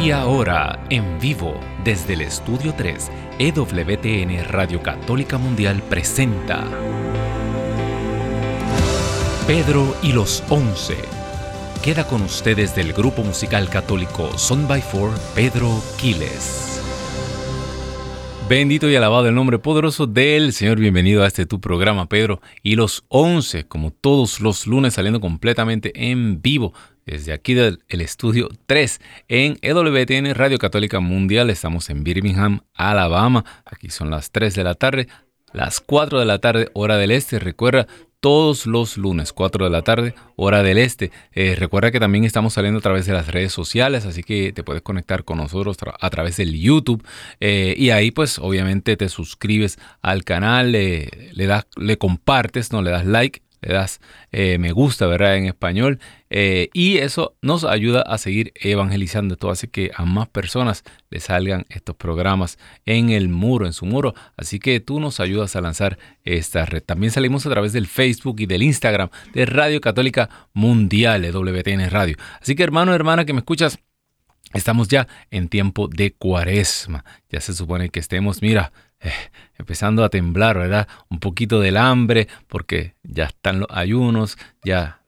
Y ahora, en vivo, desde el Estudio 3, EWTN Radio Católica Mundial presenta Pedro y los Once. Queda con ustedes del grupo musical católico Son by Four, Pedro Quiles. Bendito y alabado el nombre poderoso del Señor. Bienvenido a este tu programa, Pedro. Y los once, como todos los lunes, saliendo completamente en vivo desde aquí del estudio 3 en EWTN Radio Católica Mundial. Estamos en Birmingham, Alabama. Aquí son las 3 de la tarde, las 4 de la tarde, hora del este. Recuerda, todos los lunes, 4 de la tarde, hora del este. Eh, recuerda que también estamos saliendo a través de las redes sociales, así que te puedes conectar con nosotros a través del YouTube. Eh, y ahí pues obviamente te suscribes al canal, le, das, le compartes, no le das like le das eh, me gusta, ¿verdad? En español. Eh, y eso nos ayuda a seguir evangelizando. Esto hace que a más personas le salgan estos programas en el muro, en su muro. Así que tú nos ayudas a lanzar esta red. También salimos a través del Facebook y del Instagram de Radio Católica Mundial, de WTN Radio. Así que hermano, hermana que me escuchas, estamos ya en tiempo de cuaresma. Ya se supone que estemos, mira, eh, empezando a temblar, ¿verdad? Un poquito del hambre, porque ya están los ayunos, ya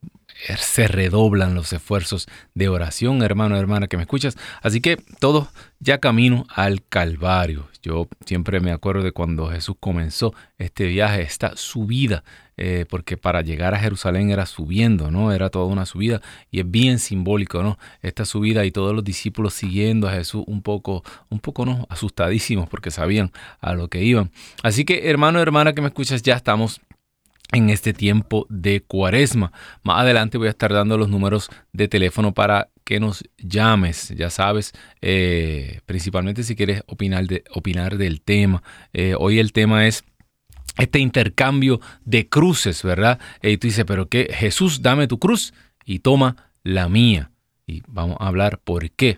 se redoblan los esfuerzos de oración, hermano, hermana, que me escuchas. Así que todo ya camino al Calvario. Yo siempre me acuerdo de cuando Jesús comenzó este viaje, esta subida, eh, porque para llegar a Jerusalén era subiendo, ¿no? Era toda una subida y es bien simbólico, ¿no? Esta subida y todos los discípulos siguiendo a Jesús un poco, un poco, ¿no? Asustadísimos porque sabían a lo que iban. Así que, hermano, hermana, que me escuchas, ya estamos en este tiempo de cuaresma. Más adelante voy a estar dando los números de teléfono para que nos llames, ya sabes, eh, principalmente si quieres opinar, de, opinar del tema. Eh, hoy el tema es este intercambio de cruces, ¿verdad? Y tú dices, pero qué, Jesús, dame tu cruz y toma la mía. Y vamos a hablar por qué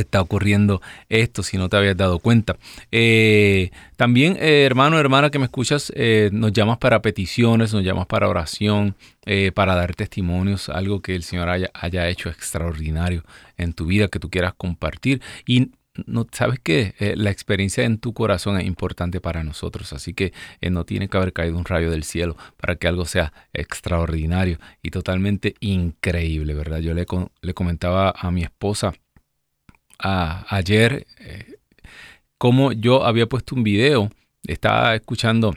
está ocurriendo esto si no te habías dado cuenta. Eh, también, eh, hermano, hermana que me escuchas, eh, nos llamas para peticiones, nos llamas para oración, para dar testimonios, algo que el Señor haya, haya, hecho extraordinario en tu vida que tú quieras compartir. Y no sabes que la experiencia en tu corazón es importante para nosotros, así que no tiene que haber caído un rayo del cielo para que algo sea extraordinario y totalmente increíble, ¿verdad? Yo le, le comentaba a mi esposa, ayer eh, como yo había puesto un video, estaba escuchando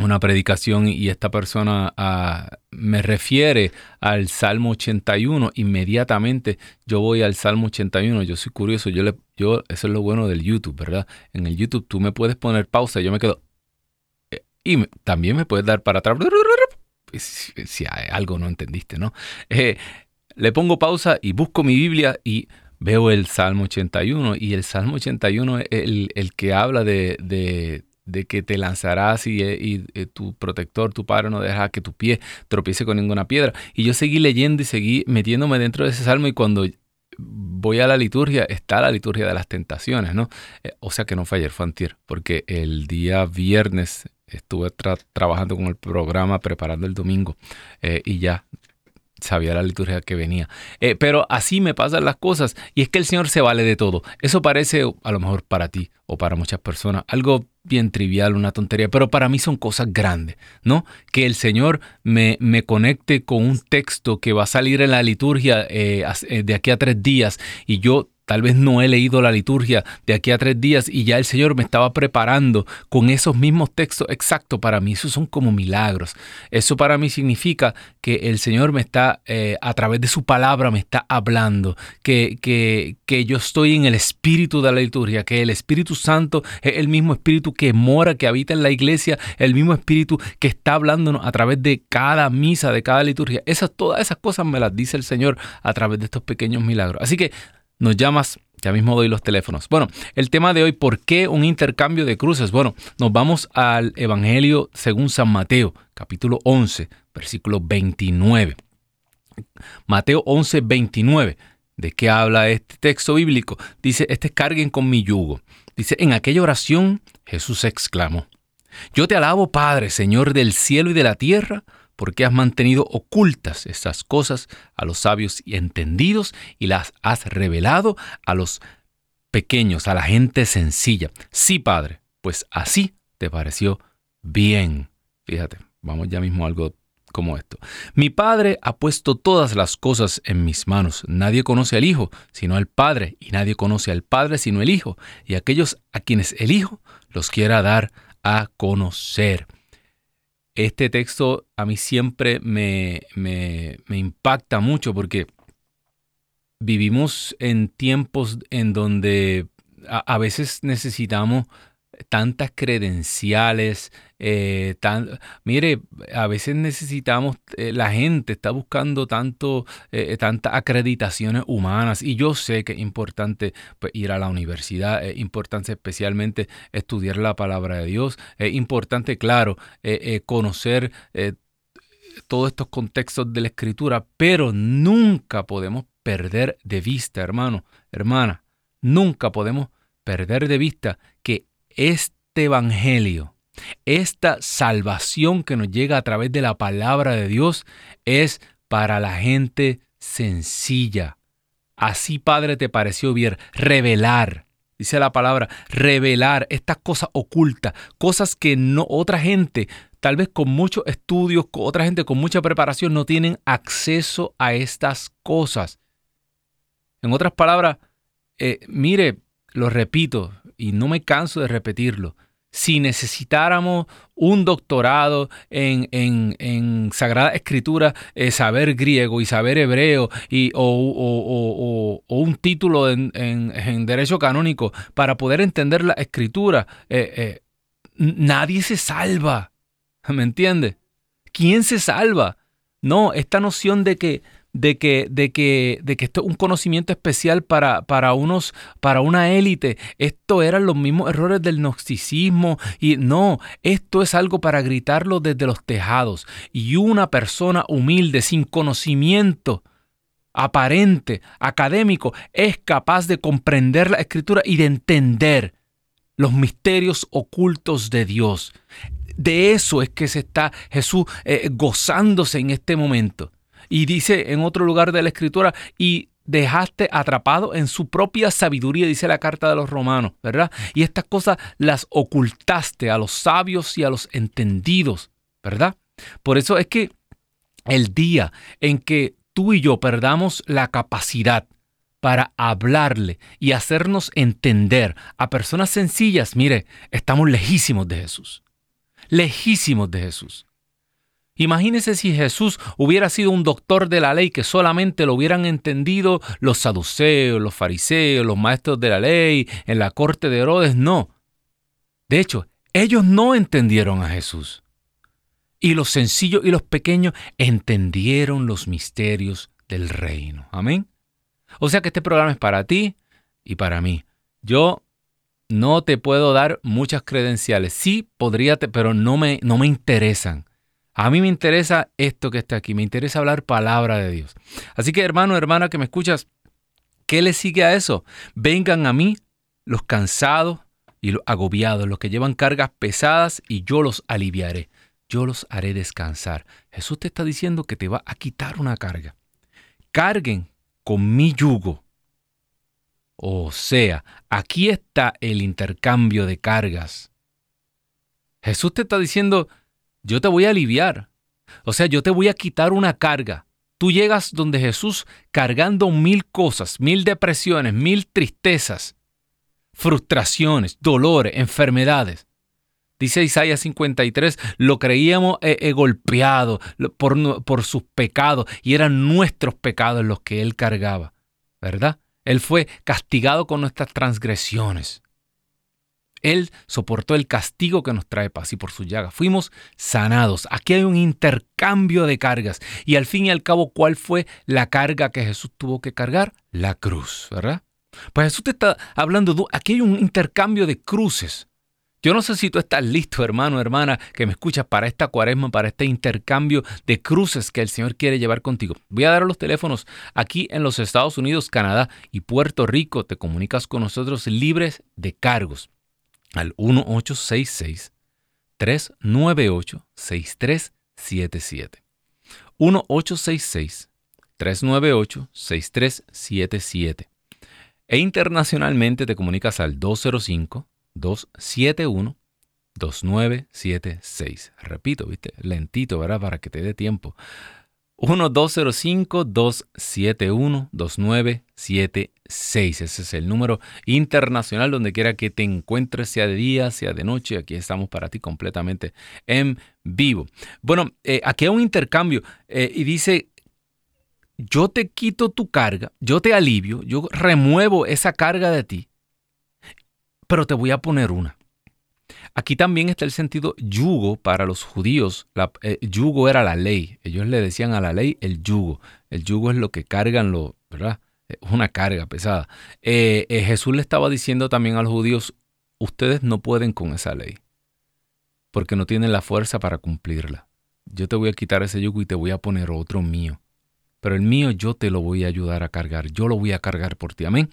una predicación y esta persona ah, me refiere al Salmo 81, inmediatamente yo voy al Salmo 81, yo soy curioso, yo le, yo, eso es lo bueno del YouTube, ¿verdad? En el YouTube tú me puedes poner pausa, yo me quedo, eh, y también me puedes dar para atrás, si, hay algo no entendiste, ¿no? Eh, le pongo pausa y busco mi Biblia y veo el Salmo 81 y el Salmo 81 es el, que habla de, de, que te lanzarás y, y, eh, tu protector, tu padre, no deja que tu pie tropiece con ninguna piedra. Y yo seguí leyendo y seguí metiéndome dentro de ese Salmo y cuando voy a la liturgia, está la liturgia de las tentaciones, ¿no? Eh, o sea que no fue ayer, fue antier, porque el día viernes estuve trabajando con el programa, preparando el domingo eh, y ya sabía la liturgia que venía. Eh, pero así me pasan las cosas y es que el Señor se vale de todo. Eso parece a lo mejor para ti o para muchas personas algo bien trivial, una tontería, pero para mí son cosas grandes, ¿no? Que el Señor me, me conecte con un texto que va a salir en la liturgia eh, eh, de aquí a tres días y yo Tal vez no he leído la liturgia de aquí a tres días y ya el Señor me estaba preparando con esos mismos textos exactos para mí. Esos son como milagros. Eso para mí significa que el Señor me está, eh, a través de su palabra, me está hablando, que, que, que yo estoy en el espíritu de la liturgia, que el Espíritu Santo es el mismo espíritu que mora, que habita en la iglesia, el mismo espíritu que está hablándonos a través de cada misa, de cada liturgia. Esas, todas esas cosas me las dice el Señor a través de estos pequeños milagros. Así que nos llamas, ya mismo doy los teléfonos. Bueno, el tema de hoy, ¿por qué un intercambio de cruces? Bueno, nos vamos al Evangelio según San Mateo, capítulo 11, versículo 29. Mateo 11, 29. ¿De qué habla este texto bíblico? Dice, este carguen con mi yugo. Dice, en aquella oración Jesús exclamó, Yo te alabo, Padre, Señor del cielo y de la tierra, porque has mantenido ocultas estas cosas a los sabios y entendidos y las has revelado a los pequeños, a la gente sencilla. Sí, Padre, pues así te pareció bien. Fíjate, vamos ya mismo a algo como esto. Mi Padre ha puesto todas las cosas en mis manos. Nadie conoce al Hijo sino al Padre, y nadie conoce al Padre sino el Hijo, y aquellos a quienes el Hijo los quiera dar a conocer. Este texto a mí siempre me, impacta mucho porque vivimos en tiempos en donde a, veces necesitamos tantas credenciales, eh, tan, mire, a veces necesitamos, eh, la gente está buscando tanto, eh, tantas acreditaciones humanas y yo sé que es importante pues, ir a la universidad, es importante especialmente estudiar la palabra de Dios, es importante, claro, conocer todos estos contextos de la escritura, pero nunca podemos perder de vista, hermano, hermana, nunca podemos perder de vista este Evangelio, esta salvación que nos llega a través de la palabra de Dios es para la gente sencilla. Así, Padre, te pareció bien revelar. Dice la palabra, revelar estas cosas ocultas, cosas que no otra gente, tal vez con muchos estudios, otra gente con mucha preparación, no tienen acceso a estas cosas. En otras palabras, eh, mire, lo repito y no me canso de repetirlo, si necesitáramos un doctorado en, en, Sagrada Escritura, eh, saber griego y saber hebreo y, o, un título en, Derecho Canónico para poder entender la Escritura, eh, eh, nadie se salva. ¿Me entiende? ¿Quién se salva? No, esta noción de que de que, de que, de que esto es un conocimiento especial para, para, unos, para una élite. Esto eran los mismos errores del gnosticismo. Y no, esto es algo para gritarlo desde los tejados. Y una persona humilde, sin conocimiento aparente, académico, es capaz de comprender la escritura y de entender los misterios ocultos de Dios. De eso es que se está Jesús eh, gozándose en este momento. Y dice en otro lugar de la escritura, y dejaste atrapado en su propia sabiduría, dice la carta de los romanos, ¿verdad? Y estas cosas las ocultaste a los sabios y a los entendidos, ¿verdad? Por eso es que el día en que tú y yo perdamos la capacidad para hablarle y hacernos entender a personas sencillas, mire, estamos lejísimos de Jesús. Lejísimos de Jesús. Imagínese si Jesús hubiera sido un doctor de la ley que solamente lo hubieran entendido los saduceos, los fariseos, los maestros de la ley, en la corte de Herodes. No. De hecho, ellos no entendieron a Jesús. Y los sencillos y los pequeños entendieron los misterios del reino. Amén. O sea que este programa es para ti y para mí. Yo no te puedo dar muchas credenciales. Sí, podría, pero no me, no me interesan. A mí me interesa esto que está aquí, me interesa hablar palabra de Dios. Así que hermano, hermana que me escuchas, ¿qué le sigue a eso? Vengan a mí los cansados y los agobiados, los que llevan cargas pesadas y yo los aliviaré. Yo los haré descansar. Jesús te está diciendo que te va a quitar una carga. Carguen con mi yugo. O sea, aquí está el intercambio de cargas. Jesús te está diciendo, yo te voy a aliviar. O sea, yo te voy a quitar una carga. Tú llegas donde Jesús cargando mil cosas, mil depresiones, mil tristezas, frustraciones, dolores, enfermedades. Dice Isaías 53, lo creíamos eh, eh, golpeado por, por sus pecados y eran nuestros pecados los que él cargaba, ¿verdad? Él fue castigado con nuestras transgresiones. Él soportó el castigo que nos trae paz y por su llaga fuimos sanados. Aquí hay un intercambio de cargas. Y al fin y al cabo, ¿cuál fue la carga que Jesús tuvo que cargar? La cruz, ¿verdad? Pues Jesús te está hablando, aquí hay un intercambio de cruces. Yo no sé si tú estás listo, hermano, hermana, que me escuchas para esta cuaresma, para este intercambio de cruces que el Señor quiere llevar contigo. Voy a dar los teléfonos aquí en los Estados Unidos, Canadá y Puerto Rico. Te comunicas con nosotros libres de cargos al 1866 398 6377. 1-866-398-6377. E internacionalmente te comunicas al 205-271-2976. Repito, ¿viste? Lentito, ¿verdad? Para que te dé tiempo. 1-205-271-2976. Ese es el número internacional donde quiera que te encuentres, sea de día, sea de noche. Aquí estamos para ti completamente en vivo. Bueno, eh, aquí hay un intercambio eh, y dice, yo te quito tu carga, yo te alivio, yo remuevo esa carga de ti, pero te voy a poner una. Aquí también está el sentido yugo para los judíos. Eh, yugo era la ley. Ellos le decían a la ley el yugo. El yugo es lo que cargan los, ¿verdad? Una carga pesada. Eh, eh, Jesús le estaba diciendo también a los judíos, ustedes no pueden con esa ley, porque no tienen la fuerza para cumplirla. Yo te voy a quitar ese yugo y te voy a poner otro mío pero el mío yo te lo voy a ayudar a cargar, yo lo voy a cargar por ti, amén.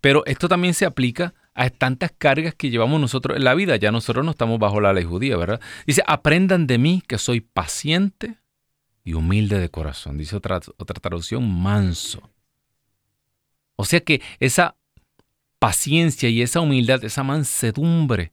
Pero esto también se aplica a tantas cargas que llevamos nosotros en la vida, ya nosotros no estamos bajo la ley judía, ¿verdad? Dice, aprendan de mí que soy paciente y humilde de corazón, dice otra, otra traducción, manso. O sea que esa paciencia y esa humildad, esa mansedumbre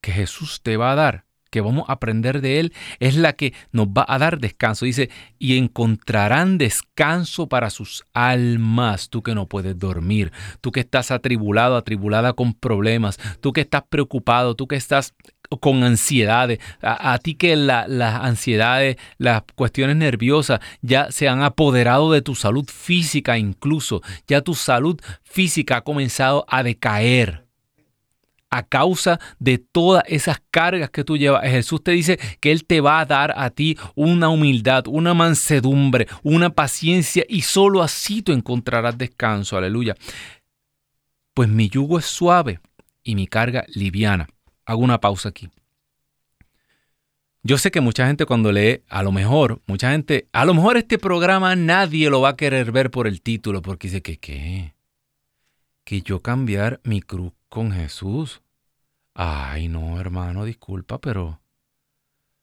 que Jesús te va a dar, que vamos a aprender de Él es la que nos va a dar descanso. Dice, y encontrarán descanso para sus almas. Tú que no puedes dormir, tú que estás atribulado, atribulada con problemas, tú que estás preocupado, tú que estás con ansiedades, a, ti que las ansiedades, las cuestiones nerviosas ya se han apoderado de tu salud física incluso, ya tu salud física ha comenzado a decaer a causa de todas esas cargas que tú llevas. Jesús te dice que Él te va a dar a ti una humildad, una mansedumbre, una paciencia y solo así tú encontrarás descanso. Aleluya. Pues mi yugo es suave y mi carga liviana. Hago una pausa aquí. Yo sé que mucha gente cuando lee, a lo mejor, mucha gente, a lo mejor este programa nadie lo va a querer ver por el título, porque dice que qué, que yo cambiar mi cruz con Jesús. Ay, no, hermano, disculpa, pero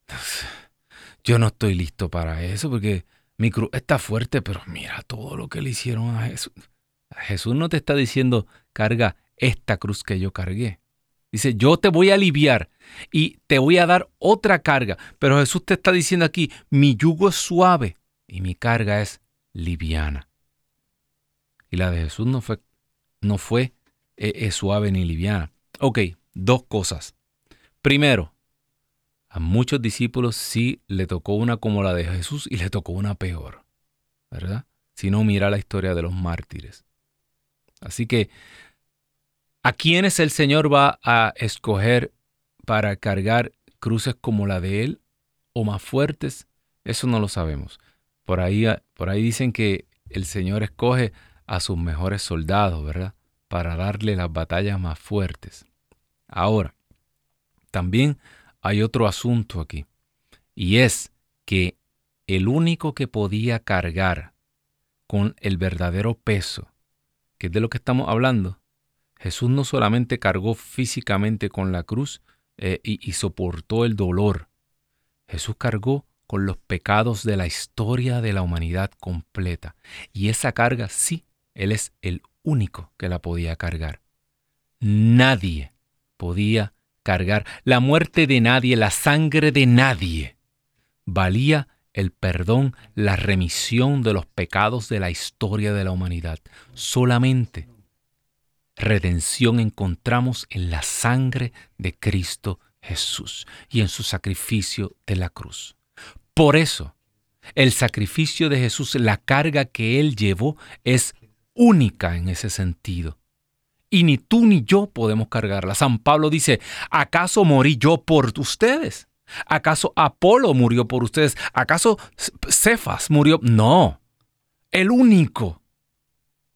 yo no estoy listo para eso porque mi cruz está fuerte, pero mira todo lo que le hicieron a Jesús. Jesús no te está diciendo, carga esta cruz que yo cargué. Dice, yo te voy a aliviar y te voy a dar otra carga. Pero Jesús te está diciendo aquí, mi yugo es suave y mi carga es liviana. Y la de Jesús no fue, no fue e, es suave ni liviana. Ok, dos cosas. Primero, a muchos discípulos sí le tocó una como la de Jesús y le tocó una peor, ¿verdad? Si no, mira la historia de los mártires. Así que, ¿a quiénes el Señor va a escoger para cargar cruces como la de Él o más fuertes? Eso no lo sabemos. Por ahí, por ahí dicen que el Señor escoge a sus mejores soldados, ¿verdad? Para darle las batallas más fuertes. Ahora, también hay otro asunto aquí, y es que el único que podía cargar con el verdadero peso, que es de lo que estamos hablando, Jesús no solamente cargó físicamente con la cruz eh, y, y soportó el dolor, Jesús cargó con los pecados de la historia de la humanidad completa. Y esa carga sí, Él es el único que la podía cargar. Nadie podía cargar la muerte de nadie, la sangre de nadie. Valía el perdón, la remisión de los pecados de la historia de la humanidad. Solamente redención encontramos en la sangre de Cristo Jesús y en su sacrificio de la cruz. Por eso, el sacrificio de Jesús, la carga que Él llevó, es única en ese sentido. Y ni tú ni yo podemos cargarla. San Pablo dice, ¿acaso morí yo por ustedes? ¿Acaso Apolo murió por ustedes? ¿Acaso Cefas murió? No, el único.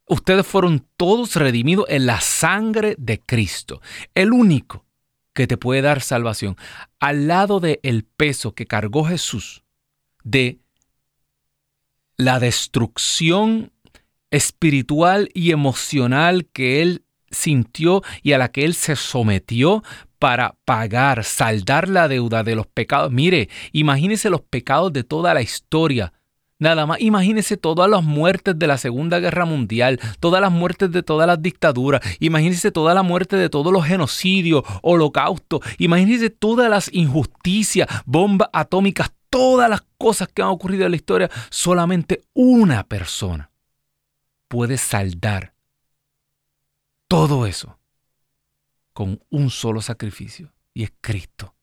Ustedes fueron todos redimidos en la sangre de Cristo. El único que te puede dar salvación. Al lado del el peso que cargó Jesús de la destrucción espiritual y emocional que él sintió y a la que él se sometió para pagar, saldar la deuda de los pecados. Mire, imagínese los pecados de toda la historia Nada más, imagínese todas las muertes de la Segunda Guerra Mundial, todas las muertes de todas las dictaduras, imagínese toda la muerte de todos los genocidios, holocaustos, imagínese todas las injusticias, bombas atómicas, todas las cosas que han ocurrido en la historia. Solamente una persona puede saldar todo eso con un solo sacrificio, y es Cristo.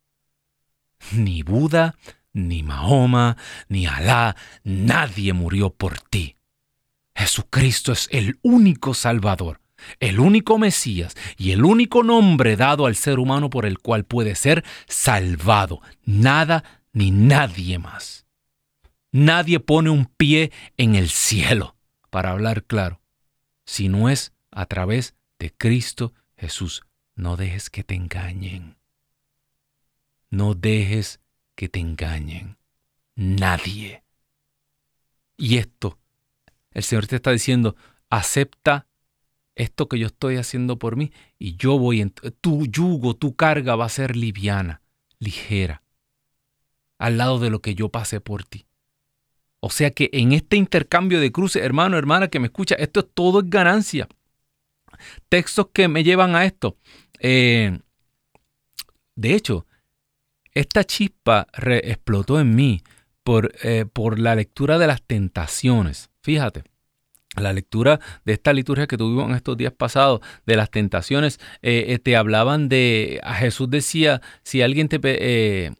Ni Buda, ni Mahoma, ni Alá, nadie murió por ti. Jesucristo es el único Salvador, el único Mesías y el único nombre dado al ser humano por el cual puede ser salvado. Nada ni nadie más. Nadie pone un pie en el cielo, para hablar claro, si no es a través de Cristo Jesús. No dejes que te engañen. No dejes que te engañen. Nadie. Y esto, el Señor te está diciendo, acepta esto que yo estoy haciendo por mí y yo voy, en, tu yugo, tu carga va a ser liviana, ligera, al lado de lo que yo pasé por ti. O sea que en este intercambio de cruces, hermano, hermana que me escucha, esto es todo es ganancia. Textos que me llevan a esto. Eh, de hecho, esta chispa explotó en mí por, eh, por la lectura de las tentaciones. Fíjate, la lectura de esta liturgia que tuvimos en estos días pasados de las tentaciones, eh, te hablaban de, a Jesús decía, si alguien te,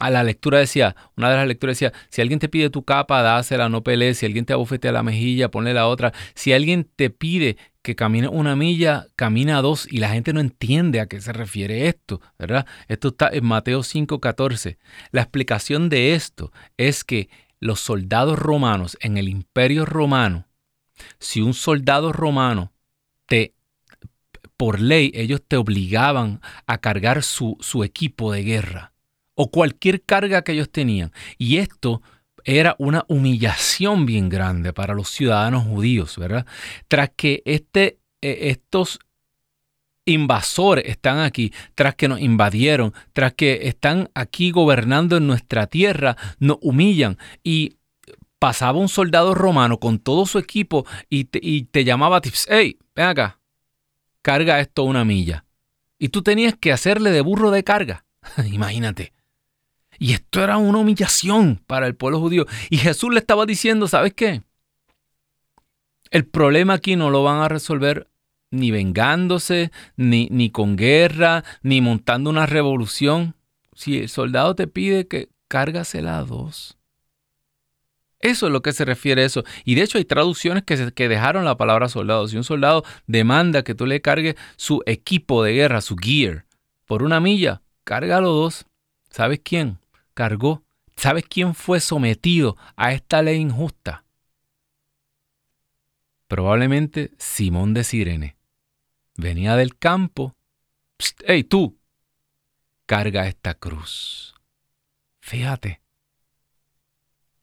a la lectura decía, una de las lecturas decía, si alguien te pide tu capa, dásela, no pelees, si alguien te abofetea la mejilla, ponle la otra, si alguien te pide que camine una milla, camina dos y la gente no entiende a qué se refiere esto, ¿verdad? Esto está en Mateo 5:14. La explicación de esto es que los soldados romanos en el imperio romano, si un soldado romano te, por ley, ellos te obligaban a cargar su, su equipo de guerra o cualquier carga que ellos tenían. Y esto era una humillación bien grande para los ciudadanos judíos, ¿verdad? Tras que este, e, estos invasores están aquí, tras que nos invadieron, tras que están aquí gobernando en nuestra tierra, nos humillan y pasaba un soldado romano con todo su equipo y te, y te llamaba tips, hey, ven acá, carga esto una milla. Y tú tenías que hacerle de burro de carga. Imagínate. Y esto era una humillación para el pueblo judío. Y Jesús le estaba diciendo, ¿sabes qué? El problema aquí no lo van a resolver ni vengándose, ni, ni con guerra, ni montando una revolución. Si el soldado te pide que cárgasela a dos. Eso es lo que se refiere a eso. Y de hecho hay traducciones que, que dejaron la palabra soldado. Si un soldado demanda que tú le cargues su equipo de guerra, su gear, por una milla, cárgalo dos. ¿Sabes quién? Cargó. ¿Sabes quién fue sometido a esta ley injusta? Probablemente Simón de Sirene. Venía del campo. ¡Ey, tú! Carga esta cruz. Fíjate,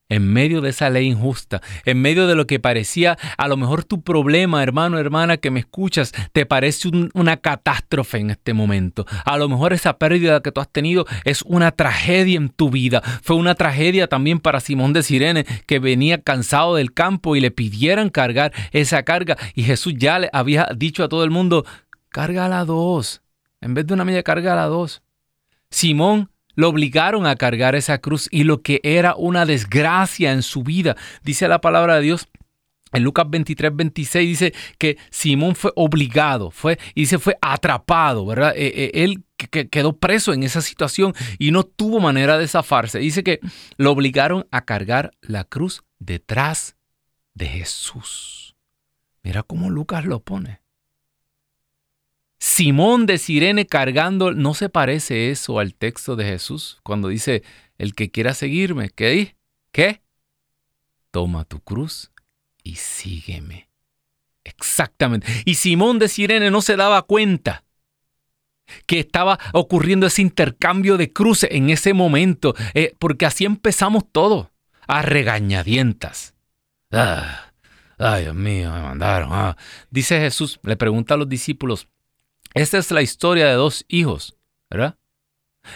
en medio de esa ley injusta, en medio de lo que parecía a lo mejor tu problema, hermano, hermana, que me escuchas, te parece una catástrofe en este momento. A lo mejor esa pérdida que tú has tenido es una tragedia en tu vida. Fue una tragedia también para Simón de Sirene, que venía cansado del campo y le pidieran cargar esa carga. Y Jesús ya le había dicho a todo el mundo, carga dos. En vez de una milla, carga la dos. Simón lo obligaron a cargar esa cruz y lo que era una desgracia en su vida. Dice la palabra de Dios en Lucas 23, 26 dice que Simón fue obligado, fue, y se fue atrapado, ¿verdad? Eh, eh, él quedó preso en esa situación y no tuvo manera de zafarse. Dice que lo obligaron a cargar la cruz detrás de Jesús. Mira cómo Lucas lo pone. Simón de Sirene cargando, ¿no se parece eso al texto de Jesús cuando dice, el que quiera seguirme, ¿qué? ¿Qué? Toma tu cruz y sígueme. Exactamente. Y Simón de Sirene no se daba cuenta que estaba ocurriendo ese intercambio de cruces en ese momento, eh, porque así empezamos todo, a regañadientas. Ah, ay, Dios mío, me mandaron. Ah. Dice Jesús, le pregunta a los discípulos, esta es la historia de dos hijos, ¿verdad?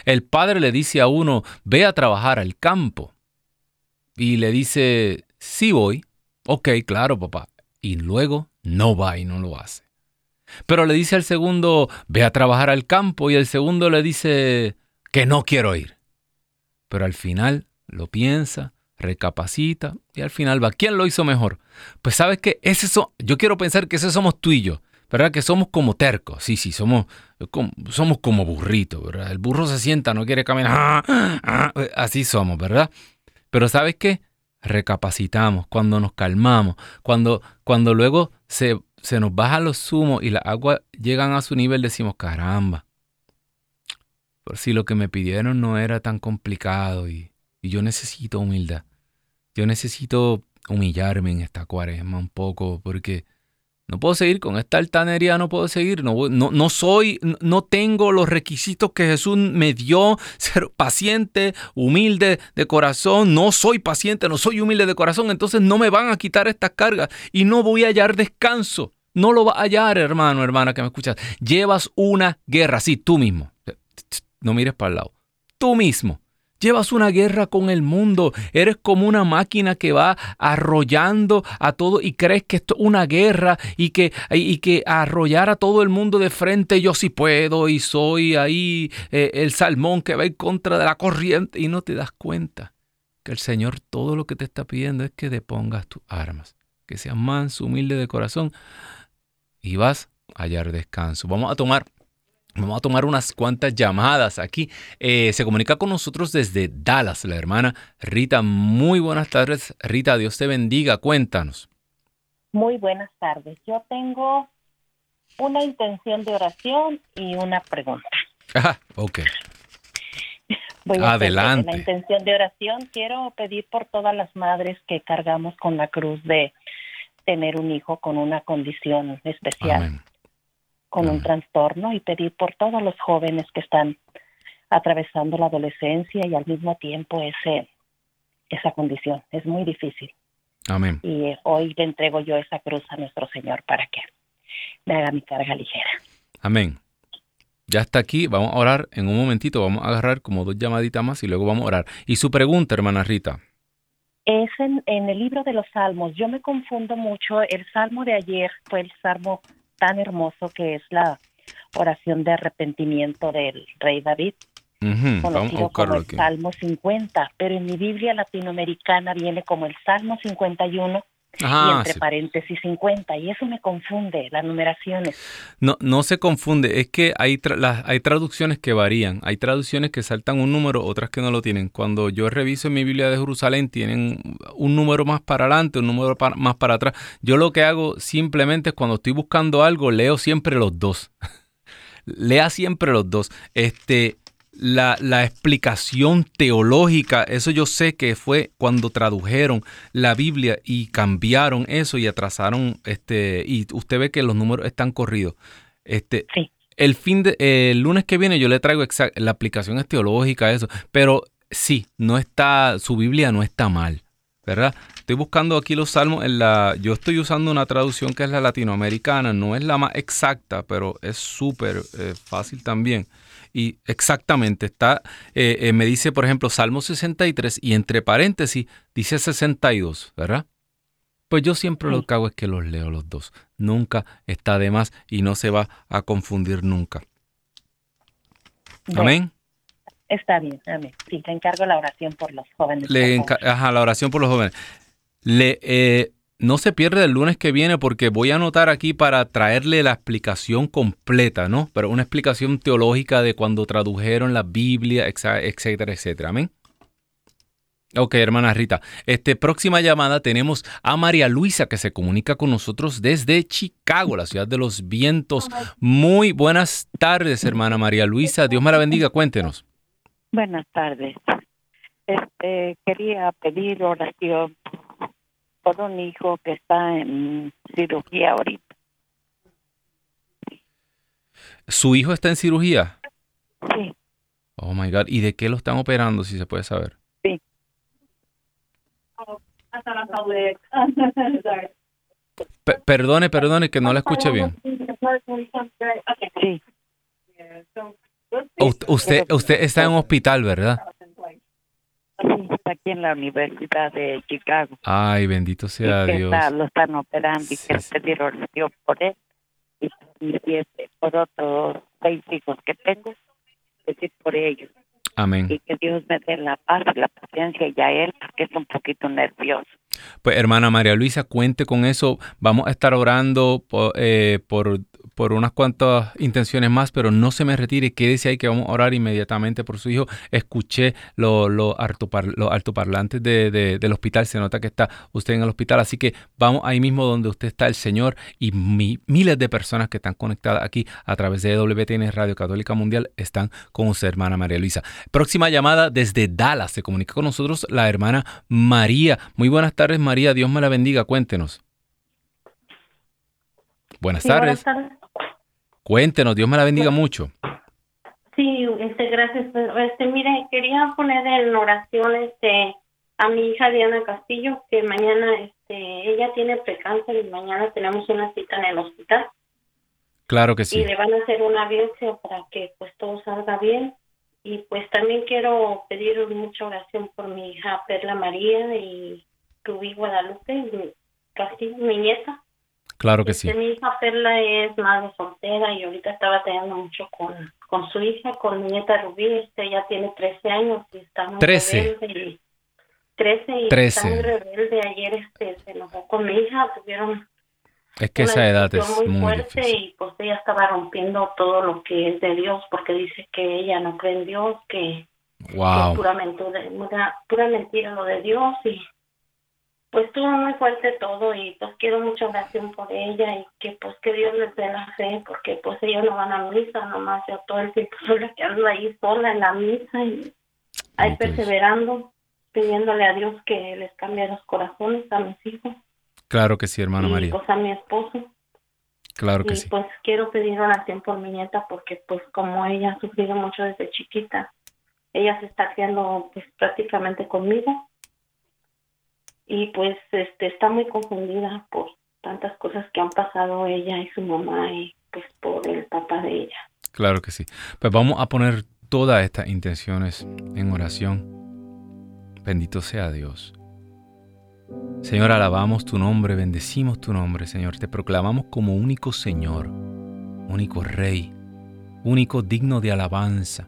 El padre le dice a uno, ve a trabajar al campo. y le dice, sí voy, ok, claro papá, y luego no va y no lo hace. Pero le dice al segundo, ve a trabajar al campo y el segundo le dice que no quiero ir. Pero al final lo piensa, recapacita y al final va. ¿Quién lo hizo mejor? Pues sabes que yo quiero pensar que ese somos tú y yo, ¿verdad? Que somos como tercos, sí, sí, somos como, somos como burritos, ¿verdad? El burro se sienta, no quiere caminar, ah, ah, así somos, ¿verdad? Pero sabes qué? Recapacitamos, cuando nos calmamos, cuando, cuando luego se, se nos baja los zumos y las aguas llegan a su nivel, decimos, caramba, por si lo que me pidieron no era tan complicado y, y yo necesito humildad. Yo necesito humillarme en esta cuaresma un poco porque no puedo seguir con esta altanería, no puedo seguir, no, no, no, soy, no tengo los requisitos que Jesús me dio, ser paciente, humilde de corazón, no soy paciente, no soy humilde de corazón, entonces no me van a quitar estas cargas y no voy a hallar descanso. No lo va a hallar, hermano, hermana que me escuchas. Llevas una guerra, sí, tú mismo. No mires para el lado. Tú mismo Llevas una guerra con el mundo. Eres como una máquina que va arrollando a todo y crees que esto es una guerra y que, y que arrollar a todo el mundo de frente yo sí puedo y soy ahí eh, el salmón que va en contra de la corriente y no te das cuenta que el Señor todo lo que te está pidiendo es que depongas tus armas, que seas manso, humilde de corazón y vas a hallar descanso. Vamos a tomar Vamos a tomar unas cuantas llamadas aquí. Eh, se comunica con nosotros desde Dallas, la hermana Rita. Muy buenas tardes, Rita. Dios te bendiga. Cuéntanos. Muy buenas tardes. Yo tengo una intención de oración y una pregunta. Ah, ok. Adelante. la intención de oración quiero pedir por todas las madres que cargamos con la cruz de tener un hijo con una condición especial. Amén con un trastorno y pedir por todos los jóvenes que están atravesando la adolescencia y al mismo tiempo ese esa condición. Es muy difícil. Amén. Y hoy le entrego yo esa cruz a nuestro Señor para que me haga mi carga ligera. Amén. Ya está aquí, vamos a orar en un momentito, vamos a agarrar como dos llamaditas más y luego vamos a orar. Y su pregunta, hermana Rita. Es en, en el libro de los Salmos. Yo me confundo mucho. El Salmo de ayer fue el Salmo tan hermoso que es la oración de arrepentimiento del rey David, conocido como el Salmo 50, pero en mi Biblia latinoamericana viene como el Salmo 51 y entre paréntesis 50, y eso me confunde, las numeraciones. No, no se confunde, es que hay, hay traducciones que varían, hay traducciones que saltan un número, otras que no lo tienen. Cuando yo reviso en mi Biblia de Jerusalén, tienen un número más para adelante, un número más para atrás. Yo lo que hago simplemente es cuando estoy buscando algo, leo siempre los dos. Lea siempre los dos. Este, la, la, explicación teológica, eso yo sé que fue cuando tradujeron la Biblia y cambiaron eso y atrasaron, este, y usted ve que los números están corridos. Este, El fin de, el lunes que viene yo le traigo la aplicación es teológica, eso, pero sí, no está, su Biblia no está mal, ¿verdad? Estoy buscando aquí los salmos en la, yo estoy usando una traducción que es la latinoamericana, no es la más exacta, pero es súper eh, fácil también. Y exactamente, está, eh, eh, me dice, por ejemplo, Salmo 63 y entre paréntesis dice 62, ¿verdad? Pues yo siempre lo que hago es que los leo los dos. Nunca está de más y no se va a confundir nunca. Amén. Está bien, amén. Sí, te encargo la oración por los jóvenes. ajá, la oración por los jóvenes. Le, eh, no se pierde el lunes que viene porque voy a anotar aquí para traerle la explicación completa, ¿no? Pero una explicación teológica de cuando tradujeron la Biblia, etcétera, etcétera. Amén. Ok, hermana Rita. Este próxima llamada tenemos a María Luisa que se comunica con nosotros desde Chicago, la ciudad de los vientos. Muy buenas tardes, hermana María Luisa. Dios me la bendiga. Cuéntenos. Buenas tardes. Este, quería pedir oración un hijo que está en cirugía ahorita. ¿Su hijo está en cirugía? Sí. Oh my God. ¿Y de qué lo están operando, si se puede saber? Sí. perdone, perdone, que no la escuche bien. Sí. usted, usted está en un hospital, ¿verdad? Sí, está aquí en la Universidad de Chicago. Ay, bendito sea Dios. lo están operando y que pedir oración por él y por otros seis hijos que tengo, decir por ellos. Amén. Y que Dios me dé la paz y la paciencia y a él, porque es un poquito nervioso. Pues hermana María Luisa, cuente con eso. Vamos a estar orando por, eh, por por unas cuantas intenciones más, pero no se me retire, quédese ahí que vamos a orar inmediatamente por su hijo. Escuché los lo altoparlantes de, del hospital, se nota que está usted en el hospital, así que vamos ahí mismo donde usted está, el Señor, y miles de personas que están conectadas aquí a través de WTN Radio Católica Mundial están con su hermana María Luisa. Próxima llamada desde Dallas, se comunica con nosotros la hermana María. Muy buenas tardes María, Dios me la bendiga, cuéntenos. Buenas, tardes. buenas tardes. Cuéntenos, Dios me la bendiga mucho. Sí, este, gracias. Este, mire, quería poner en oración este, a mi hija Diana Castillo, que mañana este, ella tiene precáncer y mañana tenemos una cita en el hospital. Claro que sí. Y le van a hacer una biopsia para que pues todo salga bien. Y pues también quiero pedir mucha oración por mi hija Perla María y Rubí Guadalupe Castillo, mi nieta. Claro que sí. Este, mi hija Perla es madre soltera y ahorita está batallando mucho con, con su hija, con mi nieta Rubí. Este, ella tiene 13 años y está muy 13. rebelde. Y, 13 y está muy rebelde. Ayer este, se enojó con mi hija, tuvieron es que esa edad es muy, fuerte y pues ella estaba rompiendo todo lo que es de Dios porque dice que ella no cree en Dios, que, wow. es pura mentira, pura mentira lo de Dios y pues estuvo muy fuerte todo y pues quiero mucha oración por ella y que pues que Dios les dé la fe porque pues ellos no van a misa nomás yo todo el tiempo sola que ando ahí sola en la misa y ahí perseverando pidiéndole a Dios que les cambie los corazones a mis hijos. Claro que sí hermano María. pues a mi esposo. Claro que y, sí. pues quiero pedir oración por mi nieta porque pues como ella ha sufrido mucho desde chiquita ella se está criando pues prácticamente conmigo y pues este está muy confundida por tantas cosas que han pasado ella y su mamá y pues por el papá de ella. Claro que sí. Pues vamos a poner todas estas intenciones en oración. Bendito sea Dios. Señor, alabamos tu nombre, bendecimos tu nombre, Señor. Te proclamamos como único Señor, único Rey, único digno de alabanza.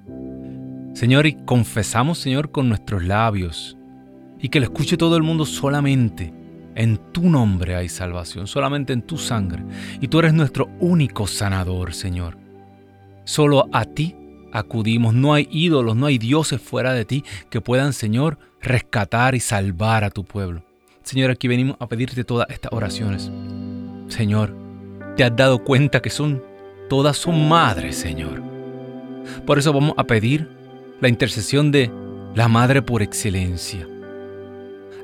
Señor, y confesamos, Señor, con nuestros labios y que lo escuche todo el mundo solamente. En tu nombre hay salvación, solamente en tu sangre. Y tú eres nuestro único sanador, Señor. Solo a ti acudimos. No hay ídolos, no hay dioses fuera de ti que puedan, Señor, rescatar y salvar a tu pueblo. Señor, aquí venimos a pedirte todas estas oraciones. Señor, te has dado cuenta que son todas son madres, Señor. Por eso vamos a pedir la intercesión de la Madre por excelencia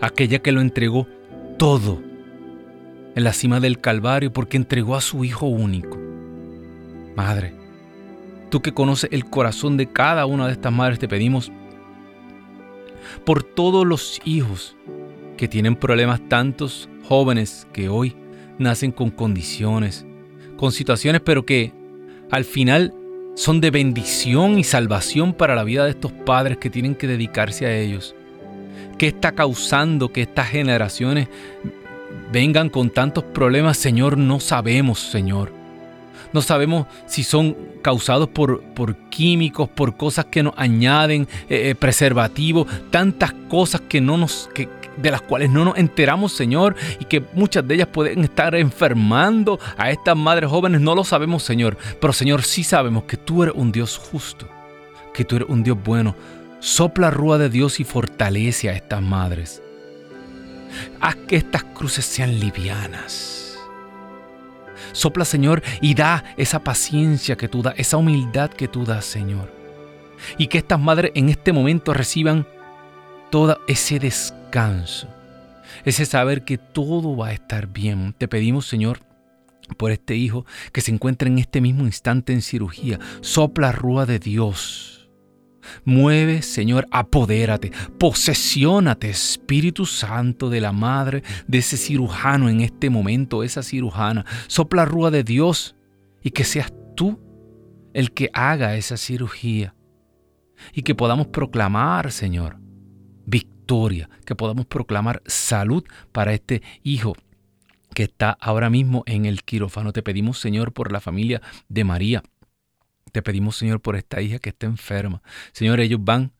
aquella que lo entregó todo en la cima del Calvario porque entregó a su Hijo único. Madre, tú que conoces el corazón de cada una de estas madres, te pedimos por todos los hijos que tienen problemas, tantos jóvenes que hoy nacen con condiciones, con situaciones, pero que al final son de bendición y salvación para la vida de estos padres que tienen que dedicarse a ellos. ¿Qué está causando que estas generaciones vengan con tantos problemas? Señor, no sabemos, Señor. No sabemos si son causados por, por químicos, por cosas que nos añaden, eh, eh, preservativos, tantas cosas que no nos, que, de las cuales no nos enteramos, Señor, y que muchas de ellas pueden estar enfermando a estas madres jóvenes. No lo sabemos, Señor. Pero, Señor, sí sabemos que tú eres un Dios justo, que tú eres un Dios bueno. Sopla rúa de Dios y fortalece a estas madres. Haz que estas cruces sean livianas. Sopla, Señor, y da esa paciencia que tú das, esa humildad que tú das, Señor. Y que estas madres en este momento reciban todo ese descanso, ese saber que todo va a estar bien. Te pedimos, Señor, por este hijo que se encuentra en este mismo instante en cirugía. Sopla rúa de Dios Mueve, Señor, apodérate, posesiónate, Espíritu Santo de la madre de ese cirujano en este momento, esa cirujana. Sopla rúa de Dios y que seas tú el que haga esa cirugía. Y que podamos proclamar, Señor, victoria que podamos proclamar salud para este hijo que está ahora mismo en el quirófano. Te pedimos, Señor, por la familia de María. Te pedimos, Señor, por esta hija que está enferma. Señor, ellos van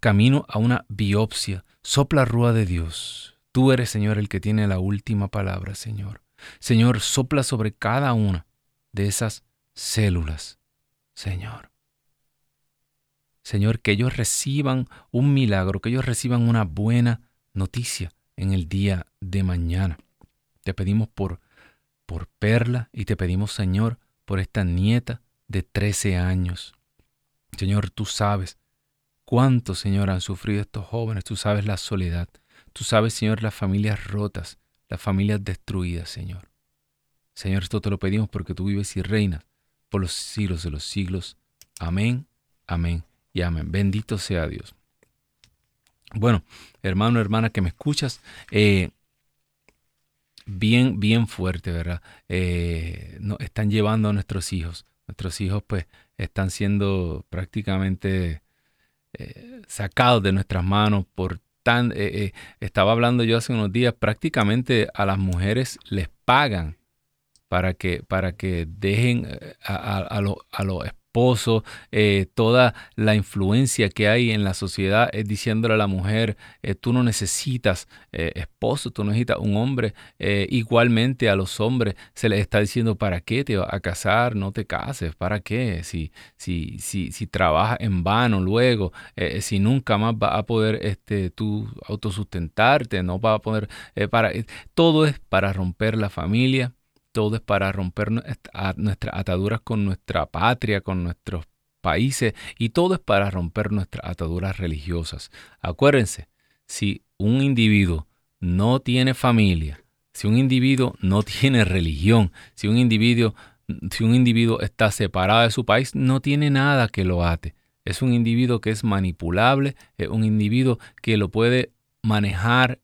camino a una biopsia. Sopla rúa de Dios. Tú eres, Señor, el que tiene la última palabra, Señor. Señor, sopla sobre cada una de esas células, Señor. Señor, que ellos reciban un milagro, que ellos reciban una buena noticia en el día de mañana. Te pedimos por, por Perla y te pedimos, Señor, por esta nieta de 13 años. Señor, tú sabes cuánto, Señor, han sufrido estos jóvenes. Tú sabes la soledad. Tú sabes, Señor, las familias rotas, las familias destruidas, Señor. Señor, esto te lo pedimos porque tú vives y reinas por los siglos de los siglos. Amén, amén y amén. Bendito sea Dios. Bueno, hermano, hermana que me escuchas, eh, bien, bien fuerte, ¿verdad? Eh, nos están llevando a nuestros hijos. Nuestros hijos pues están siendo prácticamente eh, sacados de nuestras manos por tan... Eh, estaba hablando yo hace unos días, prácticamente a las mujeres les pagan para que, para que dejen a, a, a eh, toda la influencia que hay en la sociedad es diciéndole a la mujer, eh, tú no necesitas eh, esposo, tú necesitas un hombre. igualmente a los hombres se les está diciendo, ¿para qué te vas a casar? No te cases, ¿para qué? Si, si, si, si trabajas en vano luego, si nunca más vas a poder este, tú autosustentarte, no vas a poder... para, todo es para romper la familia, todo es para romper nuestras ataduras con nuestra patria, con nuestros países, y todo es para romper nuestras ataduras religiosas. Acuérdense, si un individuo no tiene familia, si un individuo no tiene religión, si un individuo, si un individuo está separado de su país, no tiene nada que lo ate. Es un individuo que es manipulable, es un individuo que lo puede manejar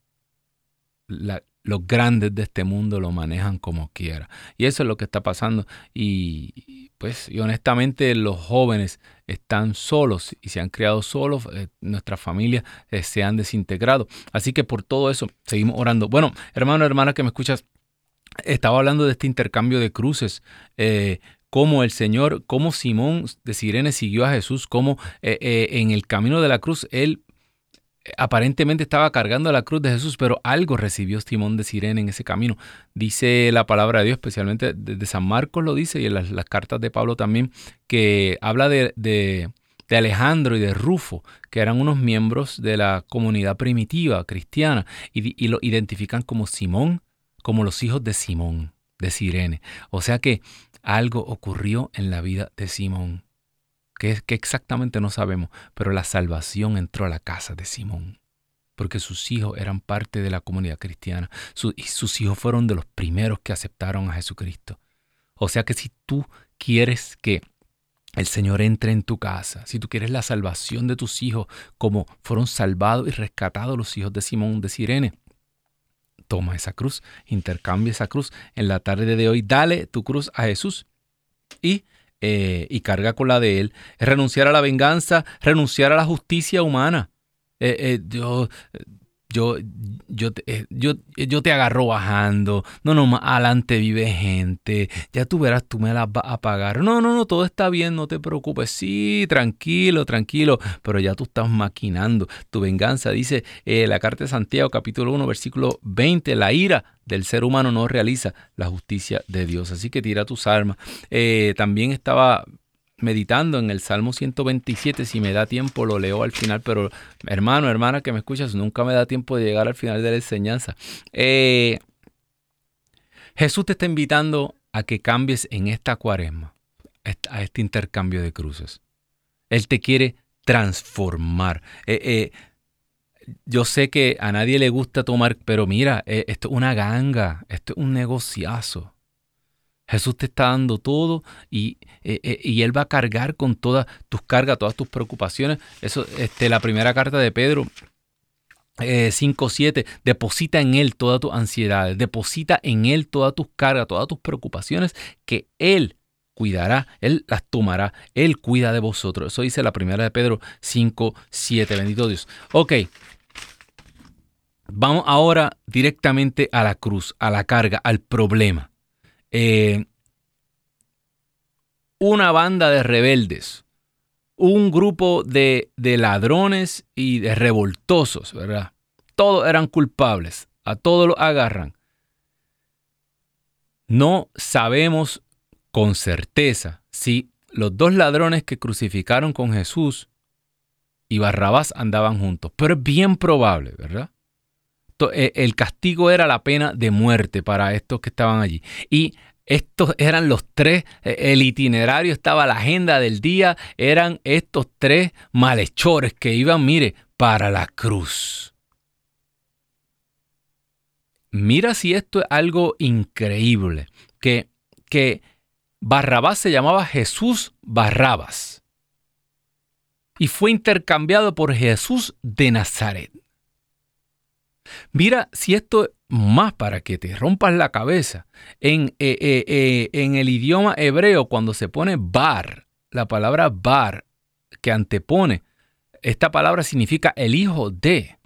la, los grandes de este mundo lo manejan como quiera. Y eso es lo que está pasando. Y pues, y honestamente, los jóvenes están solos y se han criado solos. Eh, nuestras familias eh, se han desintegrado. Así que por todo eso, seguimos orando. Bueno, hermano, hermana que me escuchas, estaba hablando de este intercambio de cruces. Eh, cómo el Señor, cómo Simón de Sirene siguió a Jesús, cómo en el camino de la cruz él aparentemente estaba cargando la cruz de Jesús, pero algo recibió Simón de Sirene en ese camino. Dice la palabra de Dios, especialmente de, San Marcos lo dice y en las, cartas de Pablo también, que habla de, de, Alejandro y de Rufo, que eran unos miembros de la comunidad primitiva cristiana y, y lo identifican como Simón, como los hijos de Simón, de Sirene. O sea que algo ocurrió en la vida de Simón que, exactamente no sabemos, pero la salvación entró a la casa de Simón porque sus hijos eran parte de la comunidad cristiana y sus hijos fueron de los primeros que aceptaron a Jesucristo. O sea que si tú quieres que el Señor entre en tu casa, si tú quieres la salvación de tus hijos como fueron salvados y rescatados los hijos de Simón de Sirene, toma esa cruz, intercambia esa cruz en la tarde de hoy, dale tu cruz a Jesús y eh, y carga con la de él, es renunciar a la venganza, renunciar a la justicia humana. Eh, eh, yo, yo, yo, eh, yo, yo te agarro bajando, no, no, más adelante vive gente, ya tú verás, tú me las vas a pagar. No, no, no, todo está bien, no te preocupes, sí, tranquilo, tranquilo, pero ya tú estás maquinando tu venganza. Dice eh, la carta de Santiago, capítulo 1, versículo 20, la ira del ser humano no realiza la justicia de Dios. Así que tira tus armas. Eh, también estaba meditando en el Salmo 127. Si me da tiempo, lo leo al final. Pero hermano, hermana que me escuchas, nunca me da tiempo de llegar al final de la enseñanza. Eh, Jesús te está invitando a que cambies en esta cuaresma, a este intercambio de cruces. Él te quiere transformar. Eh, eh, yo sé que a nadie le gusta tomar, pero mira, esto es una ganga, esto es un negociazo. Jesús te está dando todo y, eh, eh, y, Él va a cargar con todas tus cargas, todas tus preocupaciones. Eso, este, la primera carta de Pedro 5.7, eh, deposita en Él todas tus ansiedades, deposita en Él todas tus cargas, todas tus preocupaciones, que Él cuidará, Él las tomará, Él cuida de vosotros. Eso dice la primera de Pedro 5.7, bendito Dios. Ok, Vamos ahora directamente a la cruz, a la carga, al problema. Eh, una banda de rebeldes, un grupo de, de, ladrones y de revoltosos, ¿verdad? Todos eran culpables, a todos los agarran. No sabemos con certeza si los dos ladrones que crucificaron con Jesús y Barrabás andaban juntos, pero es bien probable, ¿verdad? Eh, el castigo era la pena de muerte para estos que estaban allí. Y estos eran los tres, eh, el itinerario estaba, la agenda del día, eran estos tres malhechores que iban, mire, para la cruz. Mira si esto es algo increíble, que, que Barrabás se llamaba Jesús Barrabás y fue intercambiado por Jesús de Nazaret. Mira si esto más para que te rompas la cabeza. En, eh, eh, eh, en el idioma hebreo, cuando se pone bar, la palabra bar que antepone, esta palabra significa el hijo de.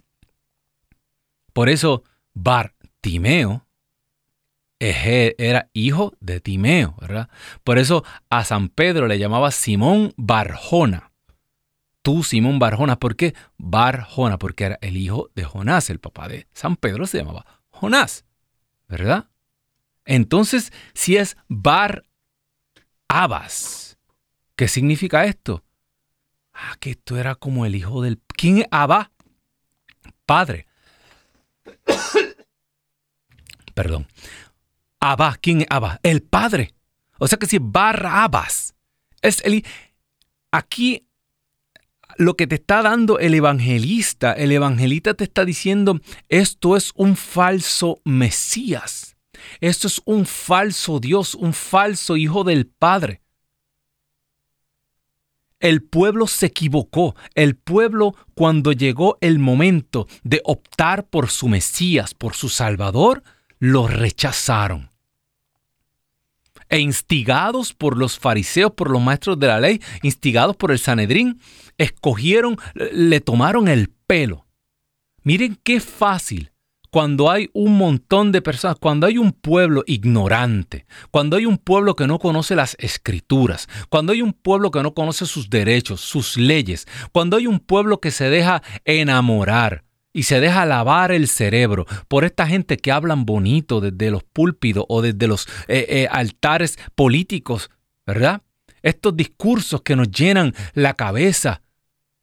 Por eso, bar Timeo era hijo de Timeo, ¿verdad? Por eso a San Pedro le llamaba Simón Barjona tú, Simón Barjona. ¿Por qué? Barjona, porque era el hijo de Jonás, el papá de San Pedro se llamaba Jonás, ¿verdad? Entonces, si es Bar Abas, ¿qué significa esto? Ah, que esto era como el hijo del... ¿Quién es Abba? Padre. Perdón. Abba, ¿quién es Abba? El padre. O sea que si Abas es el... Aquí lo que te está dando el evangelista, el evangelista te está diciendo, esto es un falso Mesías, esto es un falso Dios, un falso Hijo del Padre. El pueblo se equivocó. El pueblo, cuando llegó el momento de optar por su Mesías, por su Salvador, lo rechazaron e instigados por los fariseos, por los maestros de la ley, instigados por el Sanedrín, escogieron, le tomaron el pelo. Miren qué fácil cuando hay un montón de personas, cuando hay un pueblo ignorante, cuando hay un pueblo que no conoce las escrituras, cuando hay un pueblo que no conoce sus derechos, sus leyes, cuando hay un pueblo que se deja enamorar, y se deja lavar el cerebro por esta gente que hablan bonito desde los púlpitos o desde los eh, eh, altares políticos, ¿verdad? Estos discursos que nos llenan la cabeza,